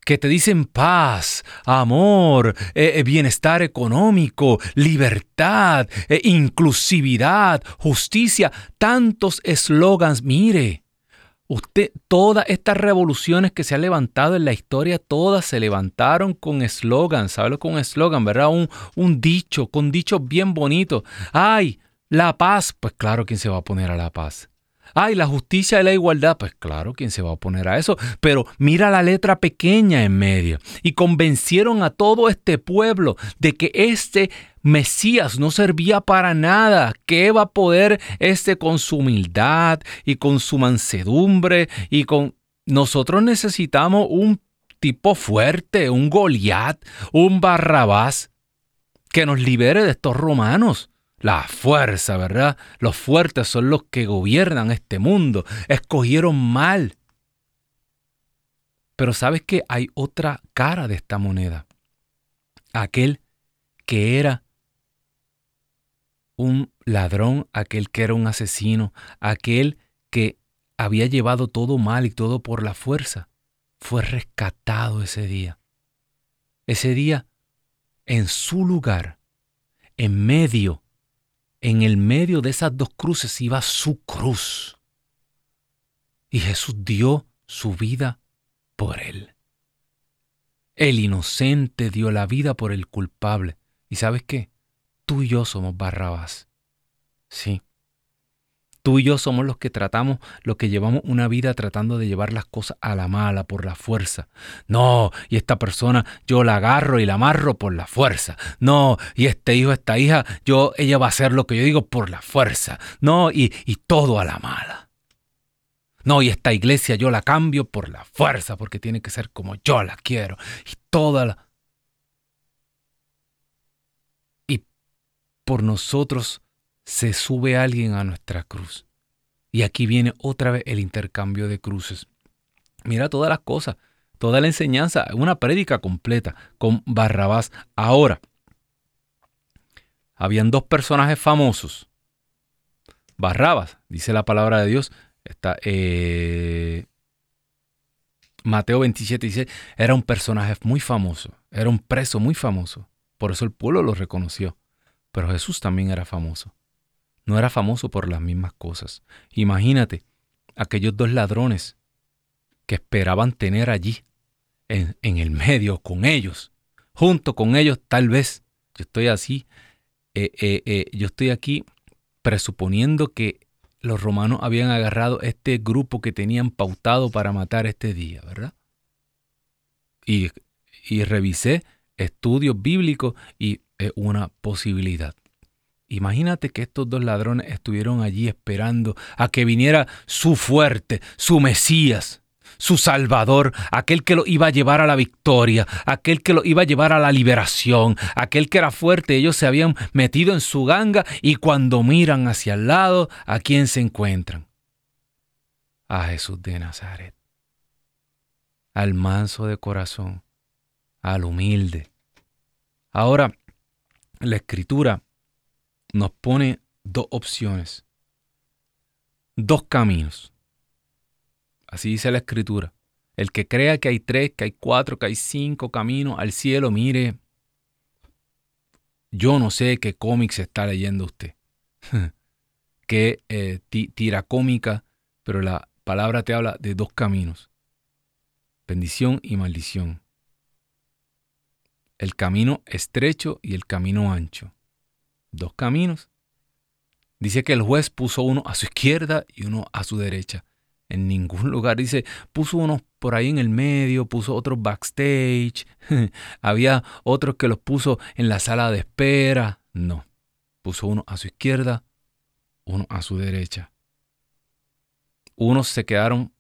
que te dicen paz, amor, eh, bienestar económico, libertad, inclusividad, justicia, tantos eslogans, mire. Usted, todas estas revoluciones que se han levantado en la historia, todas se levantaron con eslogan, ¿sabes con eslogan, verdad? Un, un dicho, con dichos bien bonitos. ¡Ay! La paz, pues claro, ¿quién se va a poner a la paz? Ay, la justicia y la igualdad, pues claro, ¿quién se va a oponer a eso? Pero mira la letra pequeña en medio. Y convencieron a todo este pueblo de que este Mesías no servía para nada, que va a poder este con su humildad y con su mansedumbre y con... Nosotros necesitamos un tipo fuerte, un Goliat, un Barrabás, que nos libere de estos romanos la fuerza, ¿verdad? Los fuertes son los que gobiernan este mundo. Escogieron mal. Pero sabes que hay otra cara de esta moneda. Aquel que era un ladrón, aquel que era un asesino, aquel que había llevado todo mal y todo por la fuerza, fue rescatado ese día. Ese día, en su lugar, en medio en el medio de esas dos cruces iba su cruz. Y Jesús dio su vida por él. El inocente dio la vida por el culpable. ¿Y sabes qué? Tú y yo somos Barrabás. Sí. Tú y yo somos los que tratamos, los que llevamos una vida tratando de llevar las cosas a la mala, por la fuerza. No, y esta persona yo la agarro y la amarro por la fuerza. No, y este hijo, esta hija, yo, ella va a hacer lo que yo digo por la fuerza. No, y, y todo a la mala. No, y esta iglesia yo la cambio por la fuerza, porque tiene que ser como yo la quiero. Y toda la... por nosotros se sube alguien a nuestra cruz. Y aquí viene otra vez el intercambio de cruces. Mira todas las cosas, toda la enseñanza, una prédica completa con Barrabás. Ahora, habían dos personajes famosos. Barrabás, dice la palabra de Dios, está eh, Mateo 27 dice, era un personaje muy famoso, era un preso muy famoso. Por eso el pueblo lo reconoció. Pero Jesús también era famoso. No era famoso por las mismas cosas. Imagínate, aquellos dos ladrones que esperaban tener allí, en, el medio, con ellos, junto con ellos tal vez. Yo estoy así, eh, eh, eh, yo estoy aquí presuponiendo que los romanos habían agarrado este grupo que tenían pautado para matar este día, ¿verdad? Y, y revisé estudios bíblicos y es una posibilidad. Imagínate que estos dos ladrones estuvieron allí esperando a que viniera su fuerte, su Mesías, su Salvador, aquel que lo iba a llevar a la victoria, aquel que lo iba a llevar a la liberación, aquel que era fuerte. Ellos se habían metido en su ganga y cuando miran hacia el lado, ¿a quién se encuentran? A Jesús de Nazaret, al manso de corazón, al humilde. Ahora, la escritura nos pone dos opciones, dos caminos. Así dice la escritura. El que crea que hay tres, que hay cuatro, que hay cinco caminos al cielo, mire, yo no sé qué cómics está leyendo usted. qué eh, tira cómica, pero la palabra te habla de dos caminos. Bendición y maldición. El camino estrecho y el camino ancho. Dos caminos. Dice que el juez puso uno a su izquierda y uno a su derecha en ningún lugar. Dice, puso unos por ahí en el medio, puso otros backstage, había otros que los puso en la sala de espera. No, puso uno a su izquierda, uno a su derecha. Unos se quedaron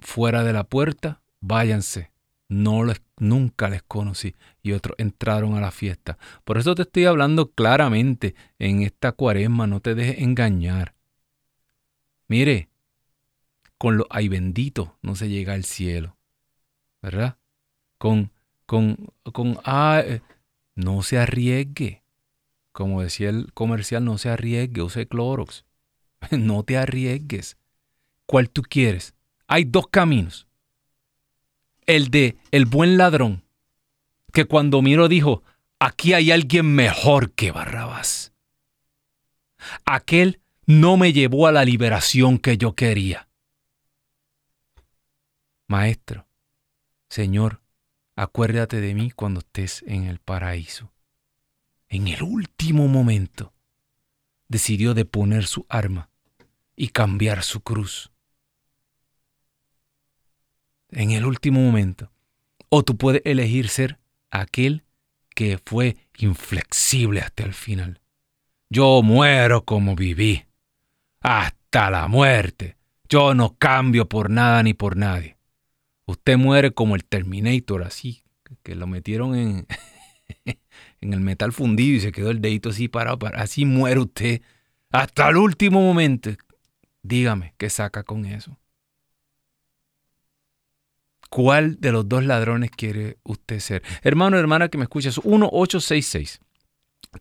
fuera de la puerta, váyanse. No les, nunca les conocí. Y otros entraron a la fiesta. Por eso te estoy hablando claramente en esta cuaresma. No te dejes engañar. Mire, con los ay bendito no se llega al cielo. ¿Verdad? Con, con, con, ah, eh, no se arriesgue. Como decía el comercial, no se arriesgue, use Clorox. no te arriesgues. ¿Cuál tú quieres? Hay dos caminos. El de el buen ladrón, que cuando miró dijo, aquí hay alguien mejor que Barrabás. Aquel no me llevó a la liberación que yo quería. Maestro, Señor, acuérdate de mí cuando estés en el paraíso. En el último momento, decidió deponer su arma y cambiar su cruz. En el último momento. O tú puedes elegir ser aquel que fue inflexible hasta el final. Yo muero como viví, hasta la muerte. Yo no cambio por nada ni por nadie. Usted muere como el Terminator, así, que lo metieron en, en el metal fundido y se quedó el dedito así parado. Así muere usted hasta el último momento. Dígame, ¿qué saca con eso? ¿Cuál de los dos ladrones quiere usted ser? Hermano, hermana que me escuchas, 1866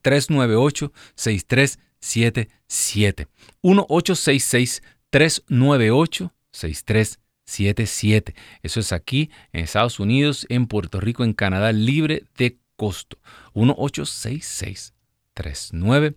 398 6377. 1866 398 6377. 77. Eso es aquí en Estados Unidos, en Puerto Rico, en Canadá, libre de costo. 1866 39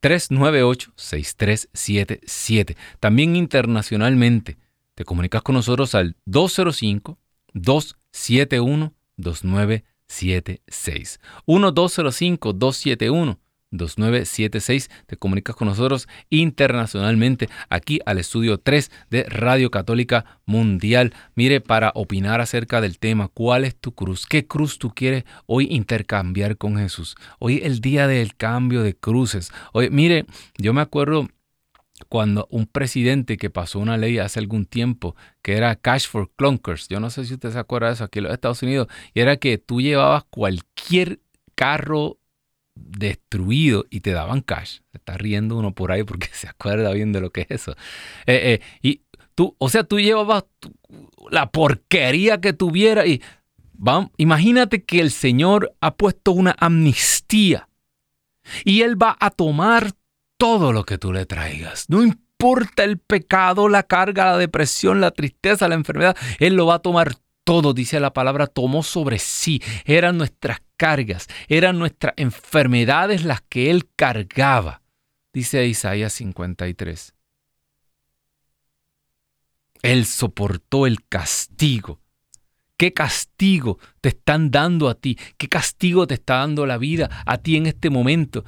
398 6377. También internacionalmente te comunicas con nosotros al 205 271 2976. 1205 271 2976. Te comunicas con nosotros internacionalmente aquí al estudio 3 de Radio Católica Mundial. Mire, para opinar acerca del tema, ¿cuál es tu cruz? ¿Qué cruz tú quieres hoy intercambiar con Jesús? Hoy el día del cambio de cruces. Hoy, mire, yo me acuerdo cuando un presidente que pasó una ley hace algún tiempo que era Cash for Clunkers, yo no sé si usted se acuerda de eso aquí en los Estados Unidos, y era que tú llevabas cualquier carro destruido y te daban cash. Se está riendo uno por ahí porque se acuerda bien de lo que es eso. Eh, eh, y tú, o sea, tú llevabas la porquería que tuviera y imagínate que el Señor ha puesto una amnistía y Él va a tomar todo lo que tú le traigas. No importa el pecado, la carga, la depresión, la tristeza, la enfermedad, Él lo va a tomar todo, dice la palabra, tomó sobre sí. Eran nuestras cargas, eran nuestras enfermedades las que Él cargaba, dice Isaías 53. Él soportó el castigo. ¿Qué castigo te están dando a ti? ¿Qué castigo te está dando la vida a ti en este momento?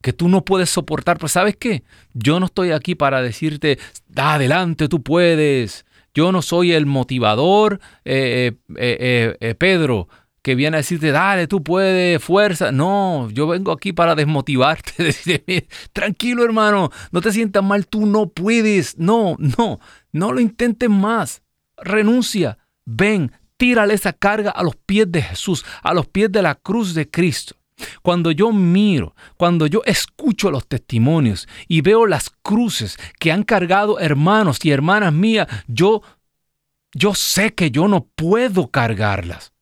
Que tú no puedes soportar. Pues sabes qué, yo no estoy aquí para decirte, adelante, tú puedes. Yo no soy el motivador, eh, eh, eh, Pedro, que viene a decirte, dale, tú puedes, fuerza. No, yo vengo aquí para desmotivarte, decirte, tranquilo hermano, no te sientas mal, tú no puedes. No, no, no lo intentes más. Renuncia, ven, tírale esa carga a los pies de Jesús, a los pies de la cruz de Cristo. Cuando yo miro, cuando yo escucho los testimonios y veo las cruces que han cargado hermanos y hermanas mías, yo yo sé que yo no puedo cargarlas.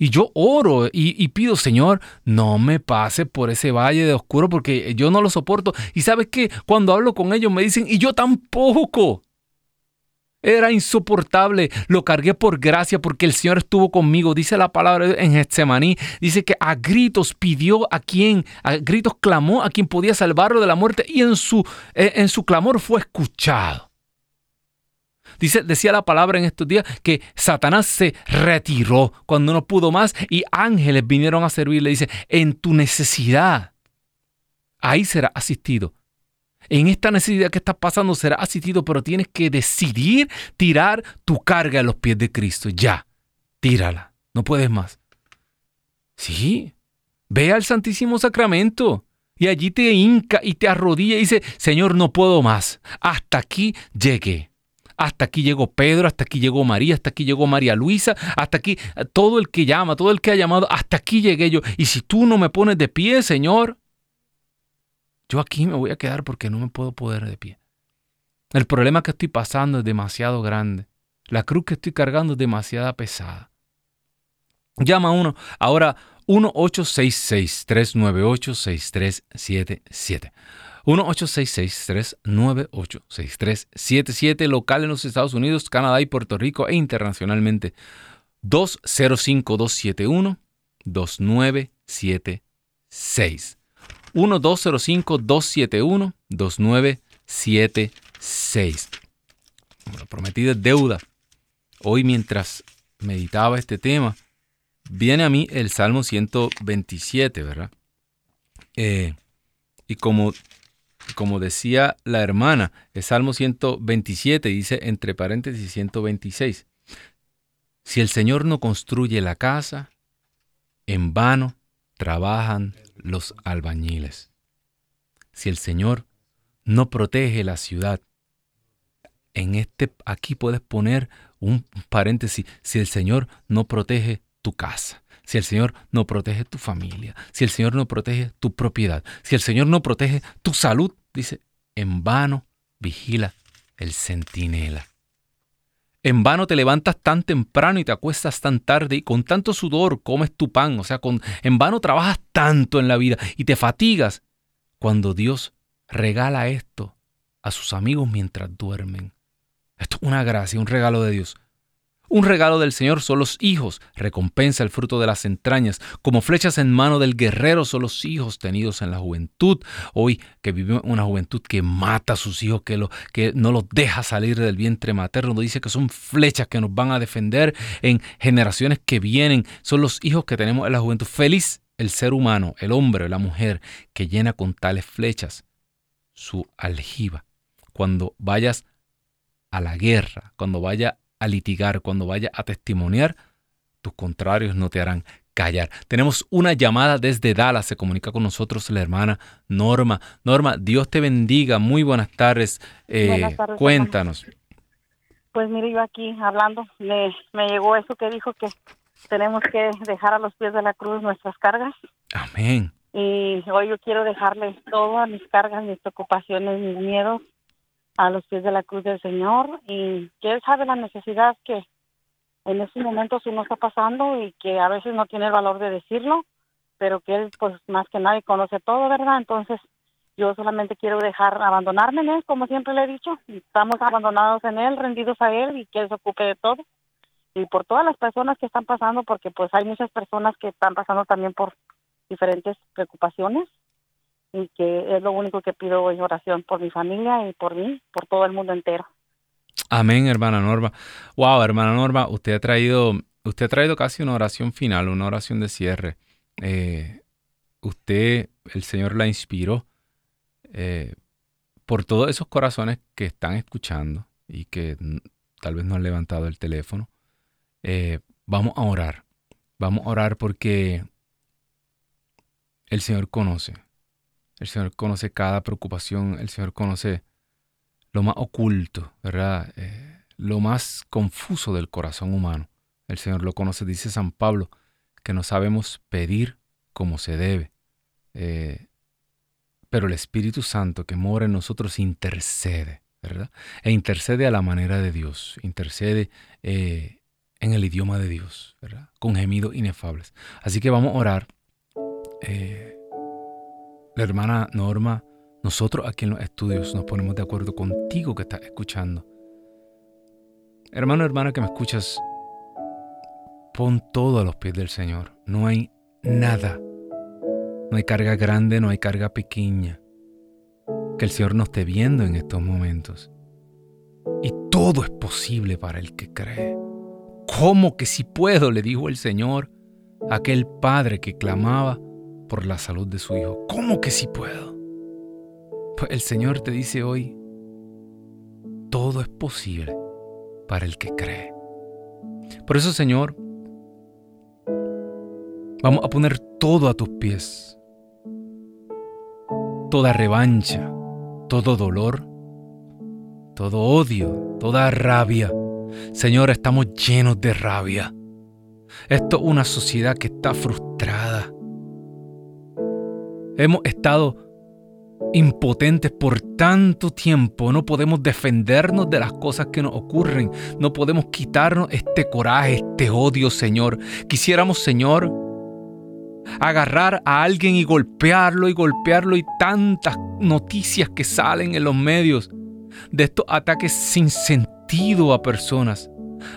Y yo oro y, pido, Señor, no me pase por ese valle de oscuro porque yo no lo soporto. Y sabes que cuando hablo con ellos me dicen, y yo tampoco. Era insoportable, lo cargué por gracia porque el Señor estuvo conmigo. Dice la palabra en Getsemaní, dice que a gritos pidió a quien, a gritos clamó a quien podía salvarlo de la muerte y en su, eh, en su clamor fue escuchado. Dice, decía la palabra en estos días que Satanás se retiró cuando no pudo más y ángeles vinieron a servirle. Dice, en tu necesidad, ahí será asistido en esta necesidad que estás pasando será asistido, pero tienes que decidir tirar tu carga a los pies de Cristo. Ya, tírala, no puedes más. Sí, ve al Santísimo Sacramento y allí te hinca y te arrodilla y dice, Señor, no puedo más. Hasta aquí llegué. Hasta aquí llegó Pedro, hasta aquí llegó María, hasta aquí llegó María Luisa, hasta aquí todo el que llama, todo el que ha llamado, hasta aquí llegué yo. Y si tú no me pones de pie, Señor, yo aquí me voy a quedar porque no me puedo poder de pie. El problema que estoy pasando es demasiado grande. La cruz que estoy cargando es demasiado pesada. Llama uno. Ahora 1-866-398-6377. 1-866-398-6377. Local en los Estados Unidos, Canadá y Puerto Rico e internacionalmente. 205-271-2976. 1-205-271-2976. Lo prometido es deuda. Hoy mientras meditaba este tema, viene a mí el Salmo 127, ¿verdad? Eh, y como, como decía la hermana, el Salmo 127 dice entre paréntesis 126. Si el Señor no construye la casa, en vano trabajan los albañiles. Si el Señor no protege la ciudad, en este aquí puedes poner un paréntesis, si el Señor no protege tu casa, si el Señor no protege tu familia, si el Señor no protege tu propiedad, si el Señor no protege tu salud, dice, en vano vigila el centinela. En vano te levantas tan temprano y te acuestas tan tarde y con tanto sudor comes tu pan. O sea, con, en vano trabajas tanto en la vida y te fatigas cuando Dios regala esto a sus amigos mientras duermen. Esto es una gracia, un regalo de Dios. Un regalo del Señor son los hijos, recompensa el fruto de las entrañas. Como flechas en mano del guerrero son los hijos tenidos en la juventud. Hoy que vivimos una juventud que mata a sus hijos, que, no los deja salir del vientre materno, nos dice que son flechas que nos van a defender en generaciones que vienen. Son los hijos que tenemos en la juventud. Feliz el ser humano, el hombre, la mujer, que llena con tales flechas su aljiba. Cuando vayas a la guerra, cuando vaya a litigar, cuando vaya a testimoniar, tus contrarios no te harán callar. Tenemos una llamada desde Dallas, se comunica con nosotros la hermana Norma. Norma, Dios te bendiga, muy buenas tardes. Eh, cuéntanos. Pues mire, yo aquí hablando, me, me llegó eso que dijo que tenemos que dejar a los pies de la cruz nuestras cargas. Amén. Y hoy yo quiero dejarle todas mis cargas, mis preocupaciones, mis miedos a los pies de la cruz del Señor y que Él sabe la necesidad que en estos momentos uno está pasando y que a veces no tiene el valor de decirlo, pero que Él pues más que nadie conoce todo, ¿verdad? Entonces yo solamente quiero dejar abandonarme en Él, como siempre le he dicho. Estamos abandonados en Él, rendidos a Él y que Él se ocupe de todo. Y por todas las personas que están pasando, porque pues hay muchas personas que están pasando también por diferentes preocupaciones y que es lo único que pido hoy oración por mi familia y por mí, por todo el mundo entero. Amén, hermana Norma. Wow, hermana Norma, usted ha traído, usted ha traído casi una oración final, una oración de cierre. Eh, usted, el Señor la inspiró eh, por todos esos corazones que están escuchando y que tal vez no han levantado el teléfono. Eh, vamos a orar. Vamos a orar porque el Señor conoce. El Señor conoce cada preocupación. El Señor conoce lo más oculto, ¿verdad? Eh, lo más confuso del corazón humano. El Señor lo conoce, dice San Pablo, que no sabemos pedir como se debe. Eh, pero el Espíritu Santo que mora en nosotros intercede, ¿verdad? E intercede a la manera de Dios, intercede eh, en el idioma de Dios, ¿verdad? Con gemidos inefables. Así que vamos a orar. La hermana Norma nosotros aquí en los estudios nos ponemos de acuerdo contigo que estás escuchando. Hermano, hermana que me escuchas, pon todo a los pies del Señor. No hay nada. No hay carga grande, no hay carga pequeña. Que el Señor no esté viendo en estos momentos. Y todo es posible para el que cree. ¿Cómo que si puedo? le dijo el Señor a aquel padre que clamaba por la salud de su hijo. ¿Cómo que si puedo? Pues el Señor te dice hoy, todo es posible para el que cree. Por eso, Señor, vamos a poner todo a tus pies. Toda revancha, todo dolor, todo odio, toda rabia. Señor, estamos llenos de rabia. Esto es una sociedad que está frustrada. Hemos estado impotentes por tanto tiempo, no podemos defendernos de las cosas que nos ocurren, no podemos quitarnos este coraje, este odio, Señor. Quisiéramos, Señor, agarrar a alguien y golpearlo y golpearlo y tantas noticias que salen en los medios de estos ataques sin sentido a personas.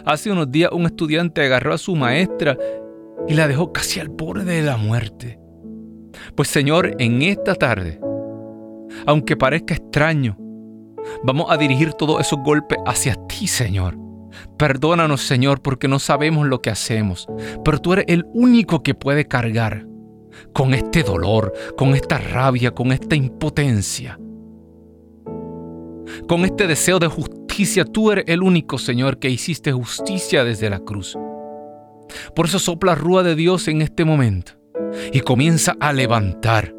Hace unos días un estudiante agarró a su maestra y la dejó casi al borde de la muerte. Pues Señor, en esta tarde, aunque parezca extraño. Vamos a dirigir todos esos golpes hacia ti, Señor. Perdónanos, Señor, porque no sabemos lo que hacemos, pero tú eres el único que puede cargar con este dolor, con esta rabia, con esta impotencia. Con este deseo de justicia, tú eres el único, Señor, que hiciste justicia desde la cruz. Por eso sopla rúa de Dios en este momento y comienza a levantar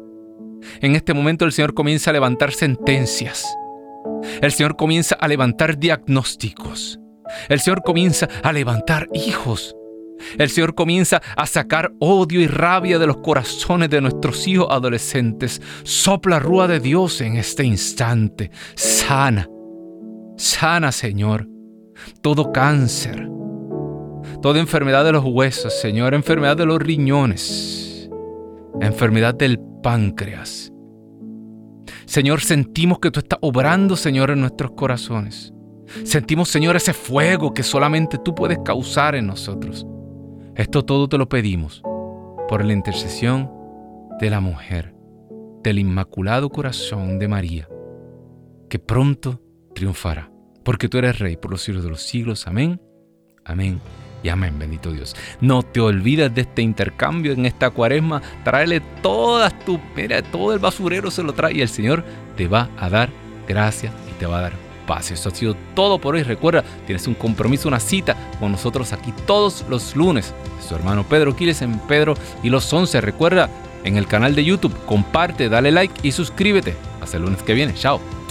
en este momento el Señor comienza a levantar sentencias. El Señor comienza a levantar diagnósticos. El Señor comienza a levantar hijos. El Señor comienza a sacar odio y rabia de los corazones de nuestros hijos adolescentes. Sopla rúa de Dios en este instante. Sana. Sana, Señor. Todo cáncer. Toda enfermedad de los huesos, Señor. Enfermedad de los riñones. Enfermedad del páncreas. Señor, sentimos que tú estás obrando, Señor, en nuestros corazones. Sentimos, Señor, ese fuego que solamente tú puedes causar en nosotros. Esto todo te lo pedimos por la intercesión de la mujer, del Inmaculado Corazón de María, que pronto triunfará, porque tú eres Rey por los siglos de los siglos. Amén. Amén y amén, bendito Dios. No te olvides de este intercambio en esta cuaresma. Tráele todas tu, mira, todo el basurero se lo trae y el Señor te va a dar gracias y te va a dar paz. Eso ha sido todo por hoy. Recuerda, tienes un compromiso, una cita con nosotros aquí todos los lunes. Su hermano Pedro Quiles en Pedro y los 11. Recuerda, en el canal de YouTube, comparte, dale like y suscríbete. Hasta el lunes que viene. Chao.